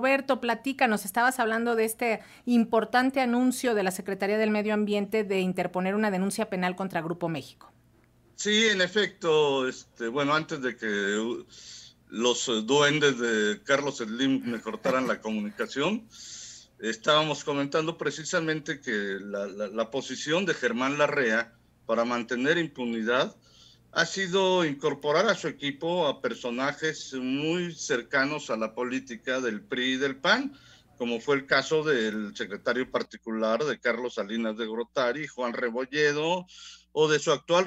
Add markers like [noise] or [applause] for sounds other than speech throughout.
Roberto, platícanos, estabas hablando de este importante anuncio de la Secretaría del Medio Ambiente de interponer una denuncia penal contra Grupo México. Sí, en efecto, este, bueno, antes de que los duendes de Carlos Slim me [laughs] cortaran la comunicación, estábamos comentando precisamente que la, la posición de Germán Larrea para mantener impunidad ha sido incorporar a su equipo a personajes muy cercanos a la política del PRI y del PAN, como fue el caso del secretario particular de Carlos Salinas de Grotari, Juan Rebolledo, o de su actual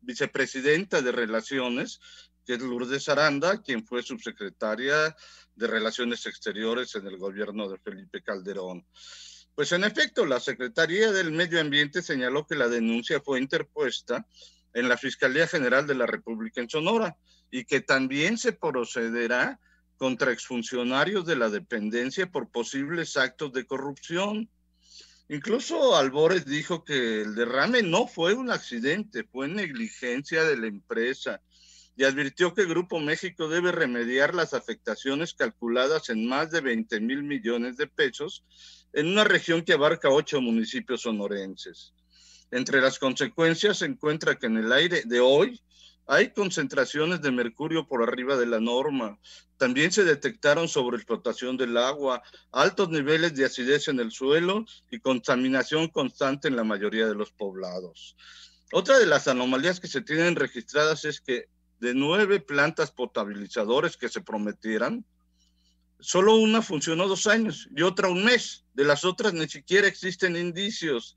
vicepresidenta de Relaciones, que es Lourdes Aranda, quien fue subsecretaria de Relaciones Exteriores en el gobierno de Felipe Calderón. Pues en efecto, la Secretaría del Medio Ambiente señaló que la denuncia fue interpuesta en la Fiscalía General de la República en Sonora y que también se procederá contra exfuncionarios de la dependencia por posibles actos de corrupción. Incluso Albores dijo que el derrame no fue un accidente, fue negligencia de la empresa y advirtió que Grupo México debe remediar las afectaciones calculadas en más de 20 mil millones de pesos en una región que abarca ocho municipios sonorenses. Entre las consecuencias se encuentra que en el aire de hoy hay concentraciones de mercurio por arriba de la norma. También se detectaron sobreexplotación del agua, altos niveles de acidez en el suelo y contaminación constante en la mayoría de los poblados. Otra de las anomalías que se tienen registradas es que de nueve plantas potabilizadoras que se prometieran, solo una funcionó dos años y otra un mes. De las otras ni siquiera existen indicios.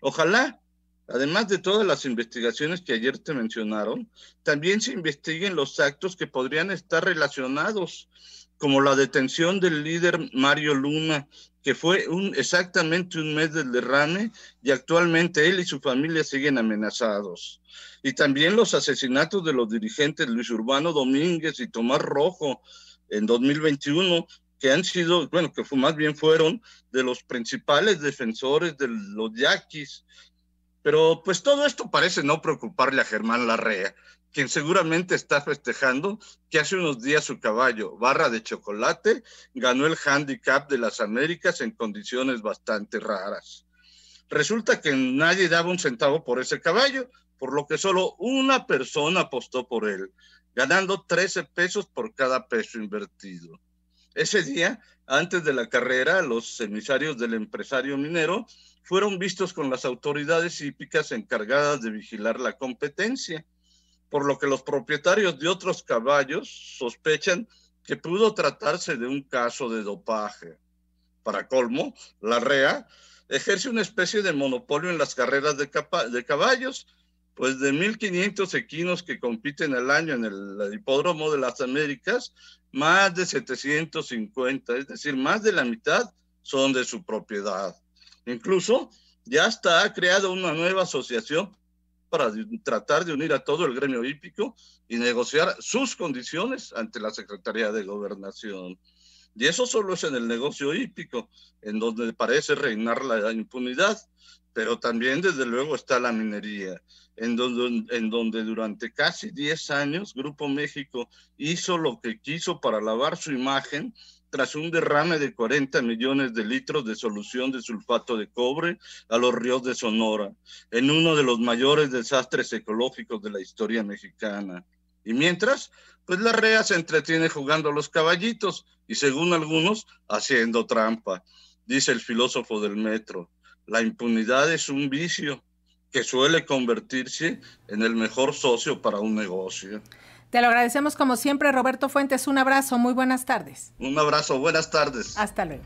Ojalá Además de todas las investigaciones que ayer te mencionaron, también se investiguen los actos que podrían estar relacionados, como la detención del líder Mario Luna, que fue un, exactamente un mes del derrame y actualmente él y su familia siguen amenazados. Y también los asesinatos de los dirigentes Luis Urbano Domínguez y Tomás Rojo en 2021, que han sido, bueno, que fue, más bien fueron de los principales defensores de los yaquis pero pues todo esto parece no preocuparle a Germán Larrea, quien seguramente está festejando que hace unos días su caballo, barra de chocolate, ganó el handicap de las Américas en condiciones bastante raras. Resulta que nadie daba un centavo por ese caballo, por lo que solo una persona apostó por él, ganando 13 pesos por cada peso invertido. Ese día, antes de la carrera, los emisarios del empresario minero fueron vistos con las autoridades hípicas encargadas de vigilar la competencia, por lo que los propietarios de otros caballos sospechan que pudo tratarse de un caso de dopaje. Para colmo, la REA ejerce una especie de monopolio en las carreras de, de caballos, pues de 1.500 equinos que compiten al año en el hipódromo de las Américas, más de 750, es decir, más de la mitad son de su propiedad. Incluso ya está ha creado una nueva asociación para tratar de unir a todo el gremio hípico y negociar sus condiciones ante la Secretaría de Gobernación. Y eso solo es en el negocio hípico, en donde parece reinar la impunidad, pero también desde luego está la minería, en donde, durante casi 10 años Grupo México hizo lo que quiso para lavar su imagen tras un derrame de 40 millones de litros de solución de sulfato de cobre a los ríos de Sonora, en uno de los mayores desastres ecológicos de la historia mexicana. Y mientras, pues la REA se entretiene jugando a los caballitos y según algunos, haciendo trampa. Dice el filósofo del metro, la impunidad es un vicio que suele convertirse en el mejor socio para un negocio. Te lo agradecemos como siempre, Roberto Fuentes. Un abrazo, muy buenas tardes. Un abrazo, buenas tardes. Hasta luego.